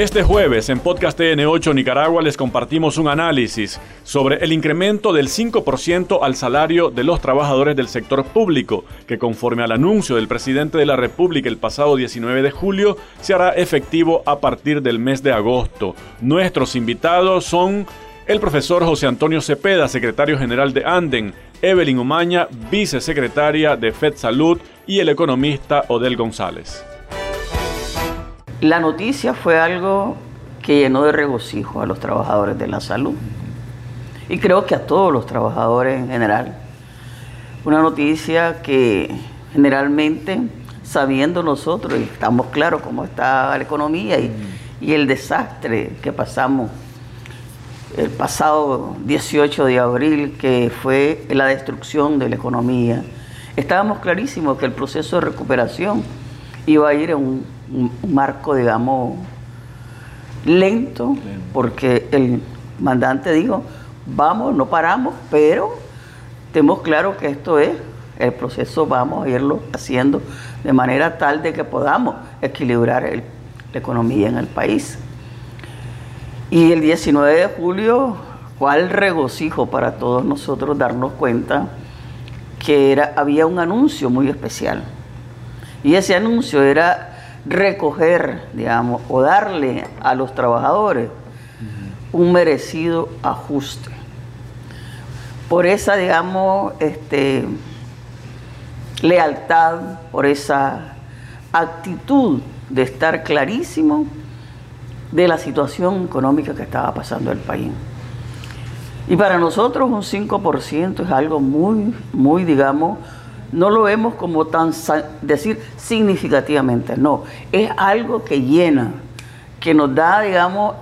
Este jueves en Podcast TN8 Nicaragua les compartimos un análisis sobre el incremento del 5% al salario de los trabajadores del sector público, que conforme al anuncio del presidente de la República el pasado 19 de julio, se hará efectivo a partir del mes de agosto. Nuestros invitados son el profesor José Antonio Cepeda, secretario general de Anden, Evelyn Umaña, vicesecretaria de Fed Salud y el economista Odel González. La noticia fue algo que llenó de regocijo a los trabajadores de la salud y creo que a todos los trabajadores en general. Una noticia que generalmente, sabiendo nosotros, y estamos claros cómo está la economía y, y el desastre que pasamos el pasado 18 de abril, que fue la destrucción de la economía, estábamos clarísimos que el proceso de recuperación iba a ir en un un marco, digamos, lento, porque el mandante dijo, vamos, no paramos, pero tenemos claro que esto es, el proceso vamos a irlo haciendo de manera tal de que podamos equilibrar la economía en el país. Y el 19 de julio, cuál regocijo para todos nosotros darnos cuenta que era, había un anuncio muy especial. Y ese anuncio era recoger, digamos, o darle a los trabajadores un merecido ajuste. Por esa, digamos, este, lealtad, por esa actitud de estar clarísimo de la situación económica que estaba pasando el país. Y para nosotros un 5% es algo muy, muy, digamos, no lo vemos como tan, decir significativamente, no, es algo que llena, que nos da, digamos,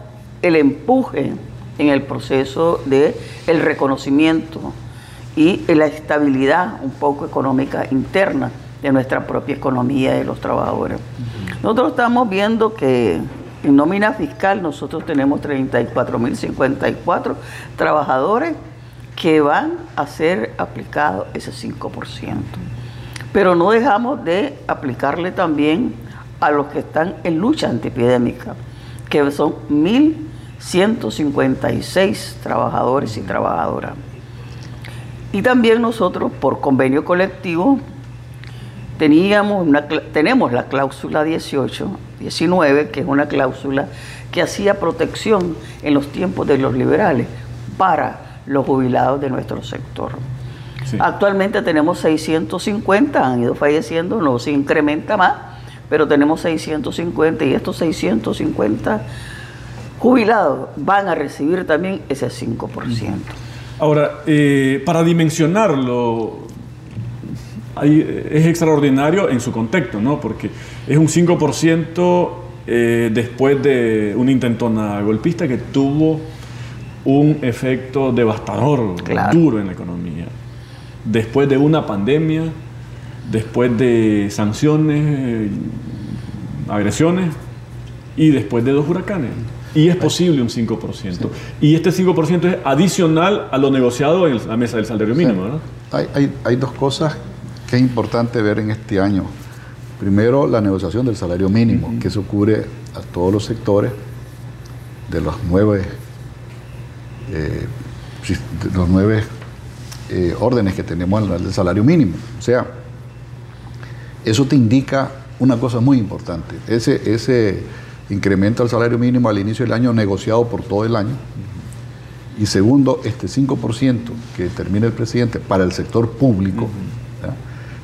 el empuje en el proceso de el reconocimiento y la estabilidad un poco económica interna de nuestra propia economía de los trabajadores. Nosotros estamos viendo que en nómina fiscal nosotros tenemos 34.054 trabajadores que van a ser aplicados ese 5%. Pero no dejamos de aplicarle también a los que están en lucha antiepidémica, que son 1.156 trabajadores y trabajadoras. Y también nosotros, por convenio colectivo, teníamos tenemos la cláusula 18, 19, que es una cláusula que hacía protección en los tiempos de los liberales para los jubilados de nuestro sector. Actualmente tenemos 650, han ido falleciendo, no se incrementa más, pero tenemos 650 y estos 650 jubilados van a recibir también ese 5%. Ahora, eh, para dimensionarlo, es extraordinario en su contexto, ¿no? Porque es un 5% eh, después de una intentona golpista que tuvo un efecto devastador, duro en la economía. Después de una pandemia, después de sanciones, agresiones y después de dos huracanes. Y es posible un 5%. Y este 5% es adicional a lo negociado en la mesa del salario mínimo. Hay, hay, dos cosas que es importante ver en este año. Primero, la negociación del salario mínimo, que eso cubre a todos los sectores de los nueve eh, los nueve eh, órdenes que tenemos al salario mínimo. O sea, eso te indica una cosa muy importante. Ese, ese incremento al salario mínimo al inicio del año negociado por todo el año. Y segundo, este 5% que determina el presidente para el sector público,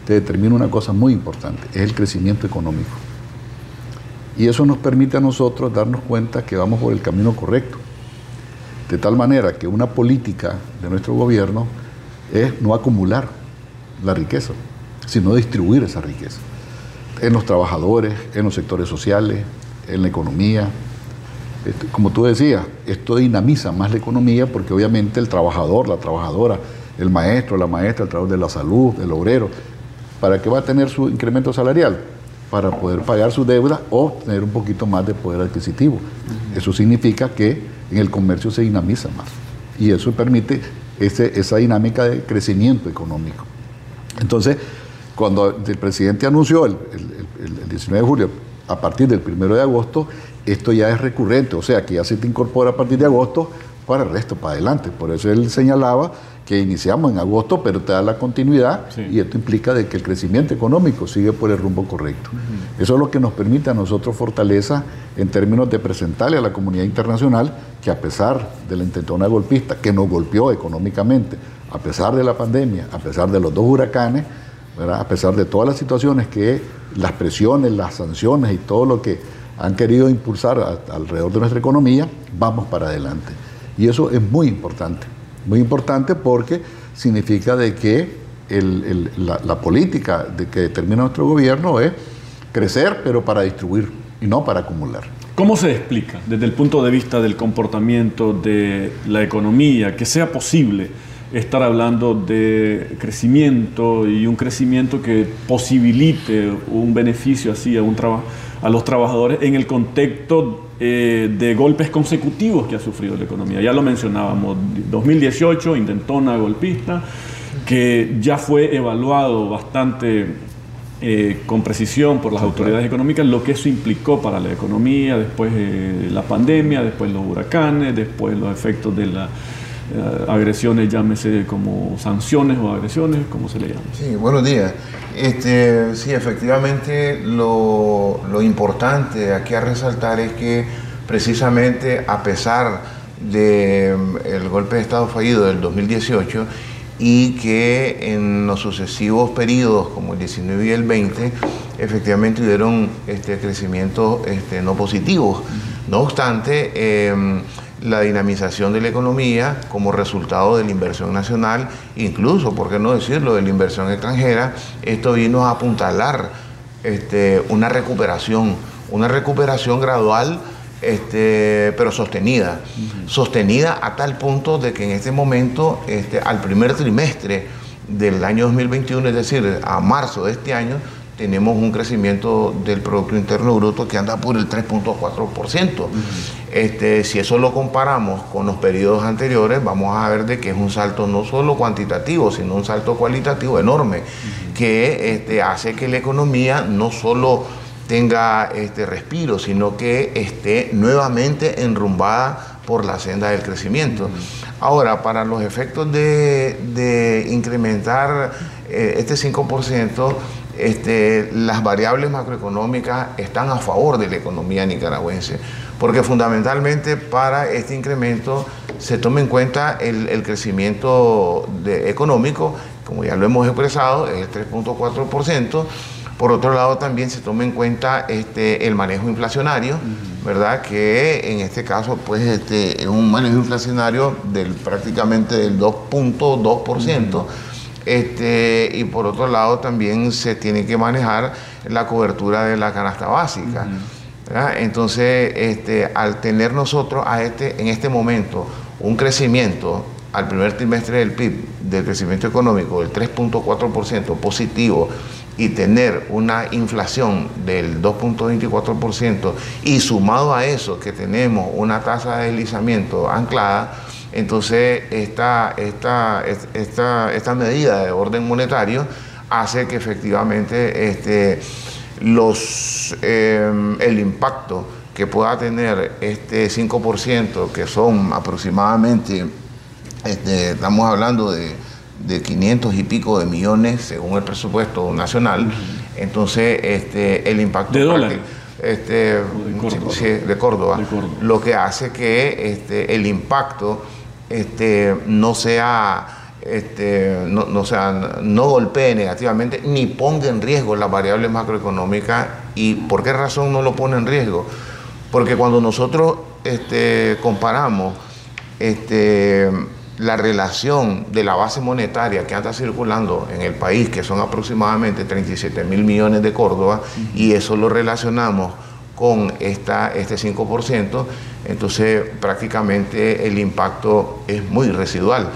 te determina una cosa muy importante, es el crecimiento económico. Y eso nos permite a nosotros darnos cuenta que vamos por el camino correcto. De tal manera que una política de nuestro gobierno es no acumular la riqueza, sino distribuir esa riqueza en los trabajadores, en los sectores sociales, en la economía. Este, como tú decías, esto dinamiza más la economía porque obviamente el trabajador, la trabajadora, el maestro, la maestra, el trabajador de la salud, el obrero, ¿para qué va a tener su incremento salarial? Para poder pagar su deuda o tener un poquito más de poder adquisitivo. Eso significa que en el comercio se dinamiza más. Y eso permite esa dinámica de crecimiento económico. Entonces, cuando el presidente anunció el, 19 de julio a partir del primero de agosto, esto ya es recurrente, o sea que ya se te incorpora a partir de agosto para el resto, para adelante. Por eso él señalaba que iniciamos en agosto, pero te da la continuidad y esto implica de que el crecimiento económico sigue por el rumbo correcto. Eso es lo que nos permite a nosotros fortaleza en términos de presentarle a la comunidad internacional que a pesar de la intentona golpista que nos golpeó económicamente, a pesar de la pandemia, a pesar de los dos huracanes, a pesar de todas las situaciones que las presiones, las sanciones y todo lo que han querido impulsar alrededor de nuestra economía, vamos para adelante. Y eso es muy importante, muy importante porque significa de que la, política de que determina nuestro gobierno es crecer, pero para distribuir y no para acumular. ¿Cómo se explica desde el punto de vista del comportamiento de la economía que sea posible estar hablando de crecimiento y un crecimiento que posibilite un beneficio así a, un a los trabajadores en el contexto eh, de golpes consecutivos que ha sufrido la economía. Ya lo mencionábamos, 2018, intentona golpista, que ya fue evaluado bastante eh, con precisión por las autoridades económicas lo que eso implicó para la economía, después eh, la pandemia, después los huracanes, después los efectos de las agresiones, llámese como sanciones o agresiones, como se le llama. Sí, buenos días. Este, sí, efectivamente lo, importante aquí a resaltar es que precisamente a pesar del mm, golpe de Estado fallido del 2018 y que en los sucesivos periodos como el 19 y el 20 efectivamente hubieron este, crecimientos este, no positivos. No obstante, em, la dinamización de la economía como resultado de la inversión nacional, incluso, por qué no decirlo, de la inversión extranjera, esto vino a apuntalar este, una recuperación, una recuperación gradual, este, pero sostenida, sostenida a tal punto de que en este momento, este, al primer trimestre del año 2021, es decir, a marzo de este año, tenemos un crecimiento del Producto Interno Bruto que anda por el 3.4%. este, si eso lo comparamos con los periodos anteriores, vamos a ver de que es un salto no solo cuantitativo, sino un salto cualitativo enorme, que este, hace que la economía no solo tenga este respiro, sino que esté nuevamente enrumbada por la senda del crecimiento. Ahora, para los efectos de, incrementar eh, este 5%, este, las variables macroeconómicas están a favor de la economía nicaragüense, porque fundamentalmente para este incremento se toma en cuenta el, crecimiento económico, como ya lo hemos expresado, es el 3.4%. Por otro lado, también se toma en cuenta este, el manejo inflacionario, ¿verdad? Que en este caso, pues, este, es un manejo inflacionario del prácticamente del 2.2%. Este, y por otro lado también se tiene que manejar la cobertura de la canasta básica. Entonces, este, al tener nosotros a este, en este momento un crecimiento al primer trimestre del PIB, del crecimiento económico del 3.4% positivo, y tener una inflación del 2.24% y sumado a eso que tenemos una tasa de deslizamiento anclada, entonces, esta, esta, esta, esta medida de orden monetario hace que efectivamente este, los, em, el impacto que pueda tener este 5%, que son aproximadamente, este, estamos hablando de, de 500 y pico de millones según el presupuesto nacional, entonces este, el impacto... ¿De dólares? Este, de, Córdoba, lo que hace que este, el impacto este, no sea, este, no, sea, no golpee negativamente ni ponga en riesgo las variables macroeconómicas. ¿Y por qué razón no lo pone en riesgo? Porque cuando nosotros este, comparamos este, la relación de la base monetaria que anda circulando en el país, que son aproximadamente 37 mil millones de Córdoba, y eso lo relacionamos con esta, este 5%, entonces prácticamente el impacto es muy residual.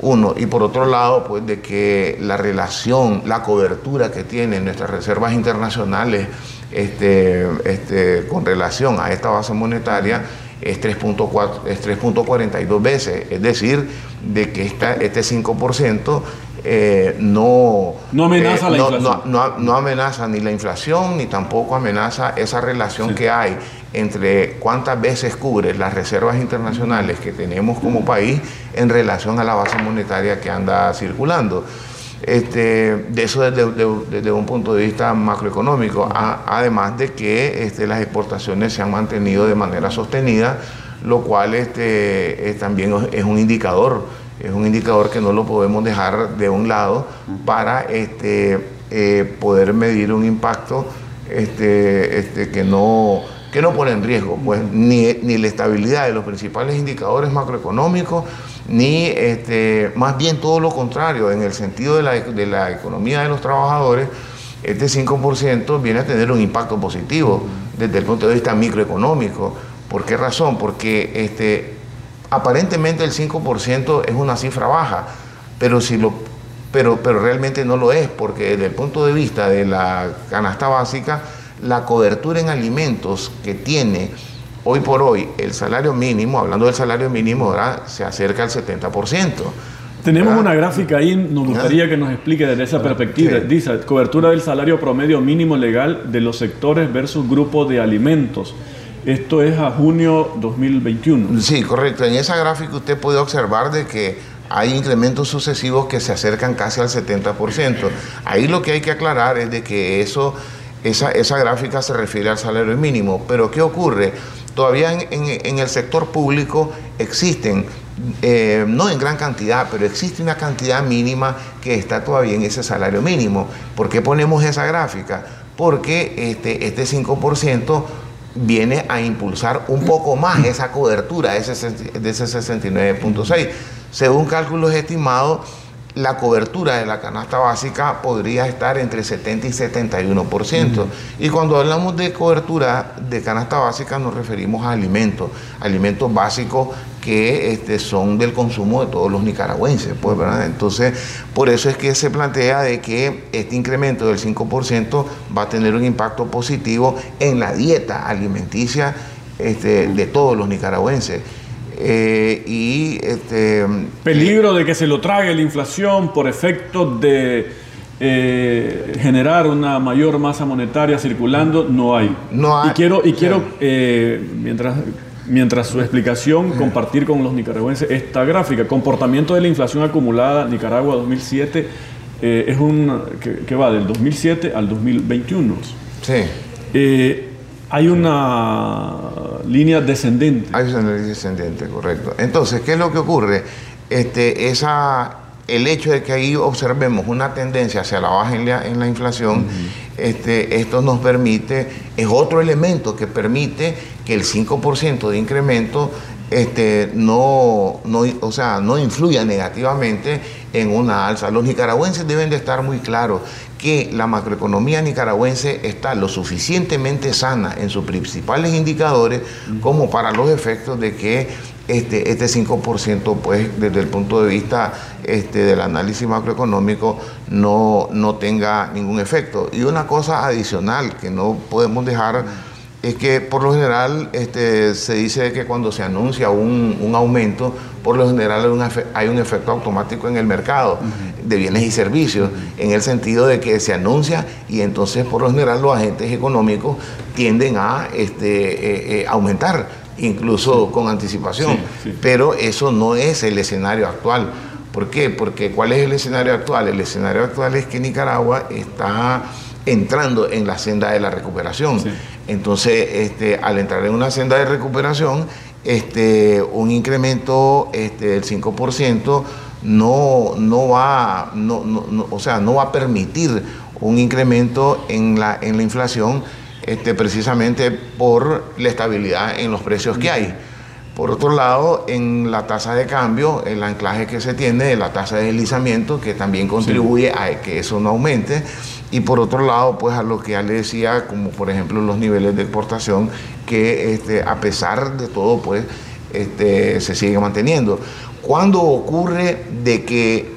Uno, y por otro lado, pues de que la relación, la cobertura que tienen nuestras reservas internacionales este, este, con relación a esta base monetaria es 3.42 veces, es decir, de que esta, este 5% eh, no, no amenaza eh, la no, inflación. No, no, amenaza ni la inflación ni tampoco amenaza esa relación que hay entre cuántas veces cubre las reservas internacionales que tenemos como país en relación a la base monetaria que anda circulando. Este, de eso desde, un punto de vista macroeconómico, además de que este, las exportaciones se han mantenido de manera sostenida, lo cual este, también es un indicador, es un indicador que no lo podemos dejar de un lado para eh, poder medir un impacto que no que no pone en riesgo pues, ni, ni, la estabilidad de los principales indicadores macroeconómicos, ni este, más bien todo lo contrario, en el sentido de la, de la economía de los trabajadores, este 5% viene a tener un impacto positivo desde el punto de vista microeconómico. ¿Por qué razón? Porque este, aparentemente el 5% es una cifra baja, pero, si lo, pero, pero realmente no lo es, porque desde el punto de vista de la canasta básica, la cobertura en alimentos que tiene hoy por hoy el salario mínimo, hablando del salario mínimo, ahora se acerca al 70%. Tenemos una gráfica ahí, nos gustaría que nos explique desde esa perspectiva. Dice, cobertura del salario promedio mínimo legal de los sectores versus grupo de alimentos. Esto es a junio 2021. Sí, correcto. En esa gráfica usted puede observar de que hay incrementos sucesivos que se acercan casi al 70%. Ahí lo que hay que aclarar es de que eso esa, esa, gráfica se refiere al salario mínimo. Pero ¿qué ocurre? Todavía en, el sector público existen, eh, no en gran cantidad, pero existe una cantidad mínima que está todavía en ese salario mínimo. ¿Por qué ponemos esa gráfica? Porque este, este 5% viene a impulsar un poco más esa cobertura de ese, de ese 69.6. Según cálculos estimados, la cobertura de la canasta básica podría estar entre 70 y 71%. Y cuando hablamos de cobertura de canasta básica nos referimos a alimentos, alimentos básicos que este, son del consumo de todos los nicaragüenses. Pues, ¿verdad? Entonces, por eso es que se plantea de que este incremento del 5% va a tener un impacto positivo en la dieta alimenticia este, de todos los nicaragüenses. Eh, y este, peligro de que se lo trague la inflación por efecto de eh, generar una mayor masa monetaria circulando no hay. No Y quiero y quiero eh, mientras mientras su explicación compartir con los nicaragüenses esta gráfica comportamiento de la inflación acumulada Nicaragua 2007 es un que, va del 2007 al 2021. Sí. Hay una línea descendente. Hay una línea descendente, correcto. Entonces, ¿qué es lo que ocurre? Este, esa, el hecho de que ahí observemos una tendencia hacia la baja en la, inflación, este, esto nos permite, es otro elemento que permite que el 5% de incremento este, no, no, o sea, no influya negativamente en una alza. Los nicaragüenses deben de estar muy claros que la macroeconomía nicaragüense está lo suficientemente sana en sus principales indicadores como para los efectos de que este, este 5%, pues desde el punto de vista este, del análisis macroeconómico, no, no tenga ningún efecto. Y una cosa adicional que no podemos dejar es que por lo general este, se dice que cuando se anuncia un, aumento, por lo general hay un, efecto automático en el mercado de bienes y servicios, en el sentido de que se anuncia y entonces por lo general los agentes económicos tienden a este, eh, eh, aumentar, incluso con anticipación. Pero eso no es el escenario actual. ¿Por qué? Porque ¿cuál es el escenario actual? El escenario actual es que Nicaragua está entrando en la senda de la recuperación. Entonces, este, al entrar en una senda de recuperación, este, un incremento este, del 5% no, no va, no, o sea, no va a permitir un incremento en la, en la inflación este, precisamente por la estabilidad en los precios que hay. Por otro lado, en la tasa de cambio, el anclaje que se tiene de la tasa de deslizamiento, que también contribuye a que eso no aumente. Y por otro lado, pues a lo que ya le decía, como por ejemplo los niveles de exportación, que este, a pesar de todo, pues este, se sigue manteniendo. Cuando ocurre de que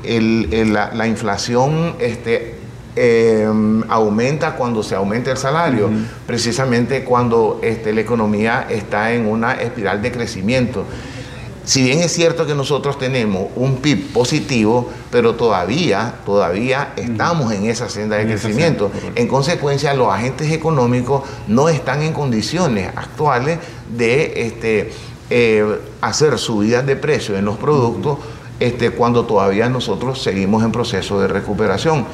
la, inflación este, em, aumenta cuando se aumenta el salario, precisamente cuando este, la economía está en una espiral de crecimiento. Si bien es cierto que nosotros tenemos un PIB positivo, pero todavía, todavía estamos en esa senda de crecimiento. en consecuencia, los agentes económicos no están en condiciones actuales de este, eh, hacer subidas de precio en los productos. Este, cuando todavía nosotros seguimos en proceso de recuperación.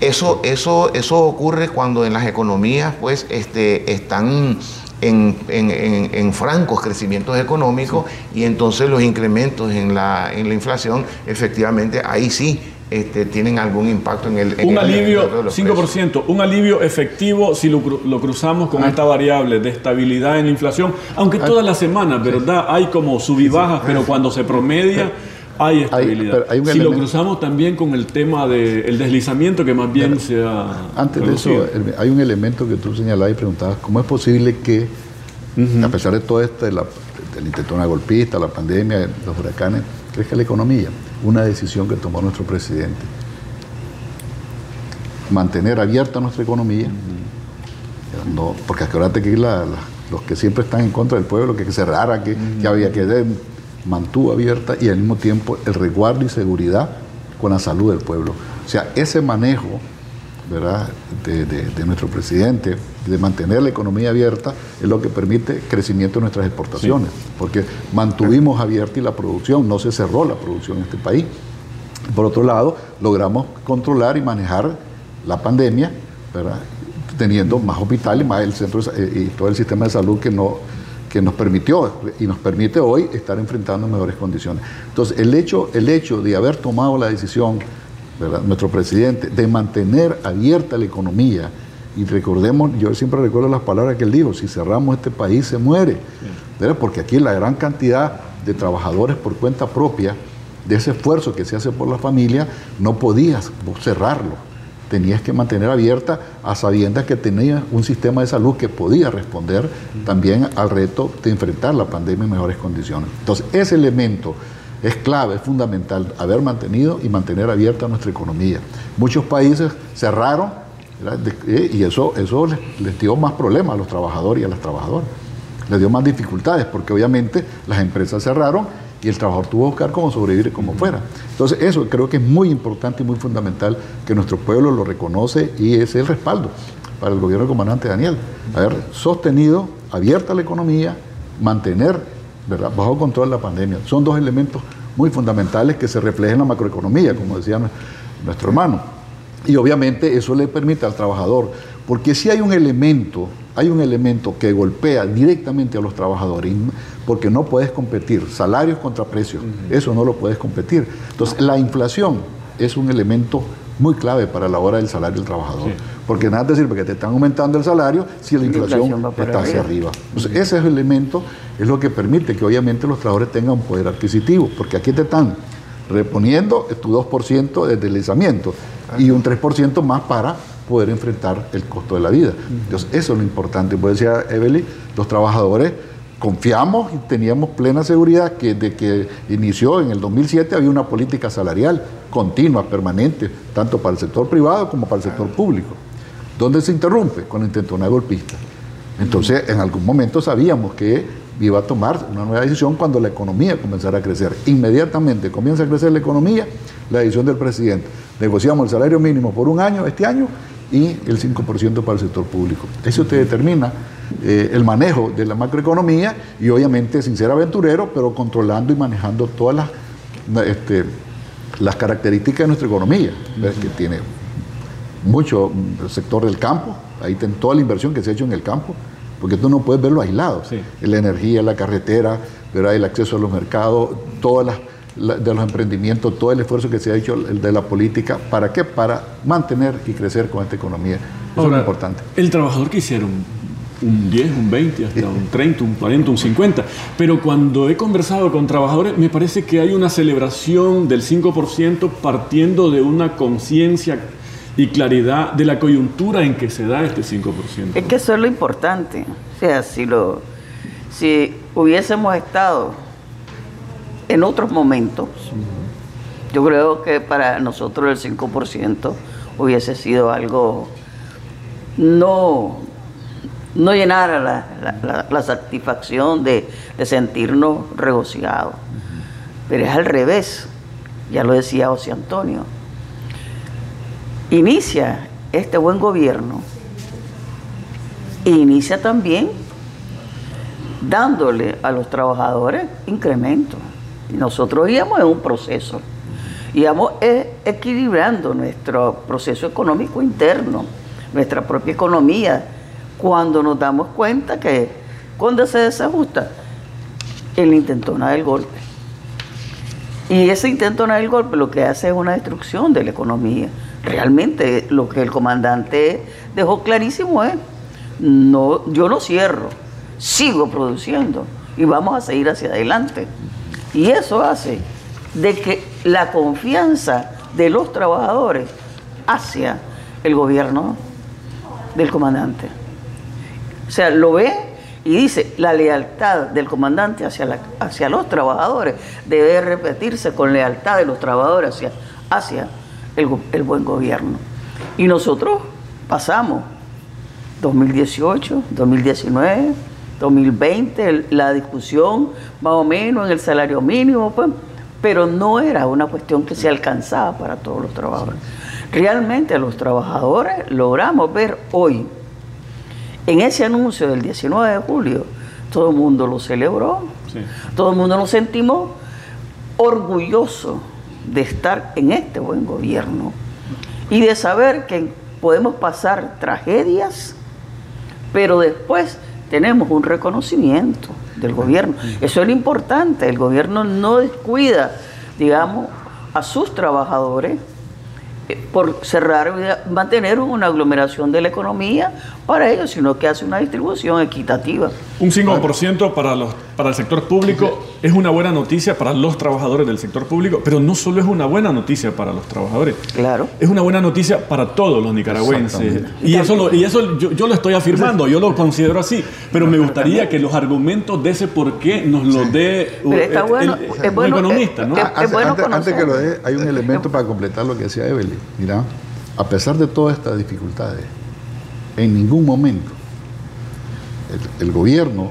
Eso, eso, eso ocurre cuando en las economías pues, este, están en, francos crecimientos económicos y entonces los incrementos en la, en la inflación, efectivamente, ahí sí este, tienen algún impacto en el... un alivio, 5%, un alivio efectivo si lo, cruzamos con ah. esta variable de estabilidad en la inflación, aunque todas las semanas, ¿verdad? Hay como sub y bajas, pero cuando se promedia... Hay estabilidad. si lo cruzamos también con el tema del deslizamiento, que más bien se ha. Antes de eso, hay un elemento que tú señalabas y preguntabas: ¿cómo es posible que, a pesar de todo esto, de la, del intento de una golpista, la pandemia, los huracanes, crezca la economía? Una decisión que tomó nuestro presidente. Mantener abierta nuestra economía. no, porque acuérdate que los que siempre están en contra del pueblo, que cerrara, que, que había que mantuvo abierta y al mismo tiempo el resguardo y seguridad con la salud del pueblo. O sea, ese manejo ¿verdad? De, nuestro presidente, de mantener la economía abierta, es lo que permite crecimiento de nuestras exportaciones, porque mantuvimos abierta y la producción, no se cerró la producción en este país. Por otro lado, logramos controlar y manejar la pandemia, ¿verdad? teniendo más hospitales, más el centro y todo el sistema de salud que no que nos permitió y nos permite hoy estar enfrentando mejores condiciones. Entonces, el hecho, el hecho de haber tomado la decisión, nuestro presidente, de mantener abierta la economía, y recordemos, yo siempre recuerdo las palabras que él dijo, si cerramos este país se muere, porque aquí la gran cantidad de trabajadores por cuenta propia, de ese esfuerzo que se hace por la familia, no podías cerrarlo tenías que mantener abierta a sabiendas que tenía un sistema de salud que podía responder también al reto de enfrentar la pandemia en mejores condiciones. Entonces, ese elemento es clave, es fundamental, haber mantenido y mantener abierta nuestra economía. Muchos países cerraron eh, y eso, eso les, les dio más problemas a los trabajadores y a las trabajadoras. Les dio más dificultades porque obviamente las empresas cerraron y el trabajador tuvo que buscar cómo sobrevivir como fuera. Entonces eso creo que es muy importante y muy fundamental que nuestro pueblo lo reconoce y es el respaldo para el gobierno del comandante Daniel. Haber sostenido, abierta la economía, mantener ¿verdad? bajo control la pandemia. Son dos elementos muy fundamentales que se reflejan en la macroeconomía, como decía nuestro hermano. Y obviamente eso le permite al trabajador, porque si hay un elemento, hay un elemento que golpea directamente a los trabajadores, porque no puedes competir salarios contra precios, eso no lo puedes competir. Entonces, la inflación es un elemento muy clave para la hora del salario del trabajador. Porque nada te sirve que te están aumentando el salario si la inflación, está hacia arriba. Entonces, ese elemento es lo que permite que obviamente los trabajadores tengan un poder adquisitivo, porque aquí te están reponiendo tu 2% de deslizamiento y un 3% más para poder enfrentar el costo de la vida. Entonces, eso es lo importante. Como decía Evelyn, los trabajadores confiamos y teníamos plena seguridad que desde que inició en el 2007 había una política salarial continua, permanente, tanto para el sector privado como para el sector público. ¿Dónde se interrumpe? Con la intentona golpista. Entonces, en algún momento sabíamos que iba a tomar una nueva decisión cuando la economía comenzara a crecer. Inmediatamente comienza a crecer la economía, la decisión del presidente. Negociamos el salario mínimo por un año este año y el 5% para el sector público. Eso te determina eh, el manejo de la macroeconomía y obviamente sin ser aventurero, pero controlando y manejando todas las, este, las características de nuestra economía, que tiene mucho sector del campo, ahí ten toda la inversión que se ha hecho en el campo, porque tú no puedes verlo aislado. La energía, la carretera, el acceso a los mercados, todas las de los emprendimientos, todo el esfuerzo que se ha hecho de la política, ¿para qué? Para mantener y crecer con esta economía. Eso es importante. El trabajador que hicieron un 10, un 20, hasta un 30, un 40, un 50. Pero cuando he conversado con trabajadores, me parece que hay una celebración del 5% partiendo de una conciencia y claridad de la coyuntura en que se da este 5%. Es que eso es lo importante. O sea, si, lo, si hubiésemos estado en otros momentos, yo creo que para nosotros el 5% hubiese sido algo no, no llenara la, la, satisfacción de, sentirnos regocijados. pero es al revés, ya lo decía José Antonio. Inicia este buen gobierno e inicia también dándole a los trabajadores incremento. Nosotros íbamos en un proceso, íbamos eh, equilibrando nuestro proceso económico interno, nuestra propia economía, cuando nos damos cuenta que cuando se desajusta, el intentona del golpe. Y ese intentona del golpe lo que hace es una destrucción de la economía. Realmente lo que el comandante dejó clarísimo es, no, yo no cierro, sigo produciendo y vamos a seguir hacia adelante. Y eso hace de que la confianza de los trabajadores hacia el gobierno del comandante. O sea, lo ve y dice, la lealtad del comandante hacia, hacia los trabajadores debe repetirse con lealtad de los trabajadores hacia, hacia el, el buen gobierno. Y nosotros pasamos 2018, 2019, 2020, la discusión más o menos en el salario mínimo, pues, pero no era una cuestión que se alcanzaba para todos los trabajadores. Realmente los trabajadores logramos ver hoy, en ese anuncio del 19 de julio, todo el mundo lo celebró, todo el mundo nos sentimos orgullosos de estar en este buen gobierno y de saber que podemos pasar tragedias, pero después tenemos un reconocimiento del gobierno. Eso es lo importante, el gobierno no descuida, digamos, a sus trabajadores por cerrar, mantener una aglomeración de la economía para ellos, sino que hace una distribución equitativa. Un 5% para, los, para el sector público es una buena noticia para los trabajadores del sector público, pero no solo es una buena noticia para los trabajadores. Claro. Es una buena noticia para todos los nicaragüenses. Y eso, y eso yo, lo estoy afirmando, yo lo considero así, pero me gustaría que los argumentos de ese por qué nos lo dé uh, está bueno, es bueno, economista. ¿no? antes, que lo dé, hay un elemento para completar lo que decía Evelyn. Mira, a pesar de todas estas dificultades, en ningún momento el, gobierno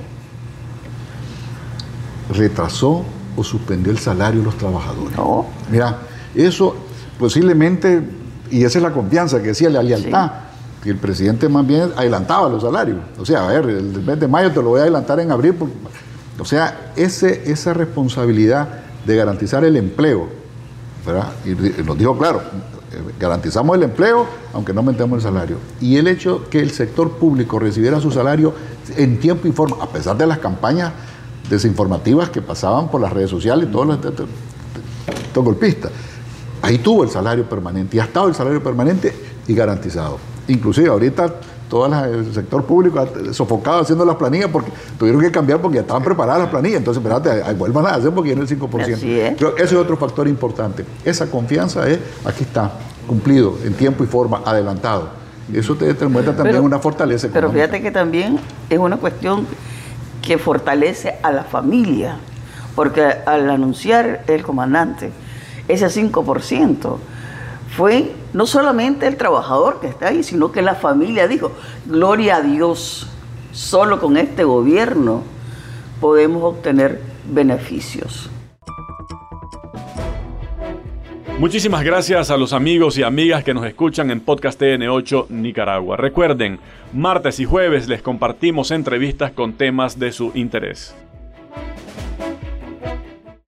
retrasó o suspendió el salario de los trabajadores. Mira, eso posiblemente, y esa es la confianza que decía la lealtad, que el presidente más bien adelantaba los salarios. O sea, a ver, el mes de mayo te lo voy a adelantar en abril. o sea, ese, esa responsabilidad de garantizar el empleo, ¿verdad? Y nos dijo claro, garantizamos el empleo, aunque no aumentemos el salario. Y el hecho que el sector público recibiera su salario en tiempo y forma, a pesar de las campañas desinformativas que pasaban por las redes sociales y todos los, golpistas, ahí tuvo el salario permanente y ha estado el salario permanente y garantizado. Inclusive ahorita todo el sector público sofocado haciendo las planillas porque tuvieron que cambiar porque ya estaban preparadas las planillas. Entonces, espérate, vuelvan a hacer porque viene el 5%. ese es otro factor importante. Esa confianza es, aquí está, cumplido en tiempo y forma, adelantado. Eso te, demuestra también una fortaleza. Pero fíjate que también es una cuestión que fortalece a la familia, porque al anunciar el comandante ese 5%, fue no solamente el trabajador que está ahí, sino que la familia dijo, gloria a Dios, solo con este gobierno podemos obtener beneficios. Muchísimas gracias a los amigos y amigas que nos escuchan en Podcast TN8 Nicaragua. Recuerden, martes y jueves les compartimos entrevistas con temas de su interés.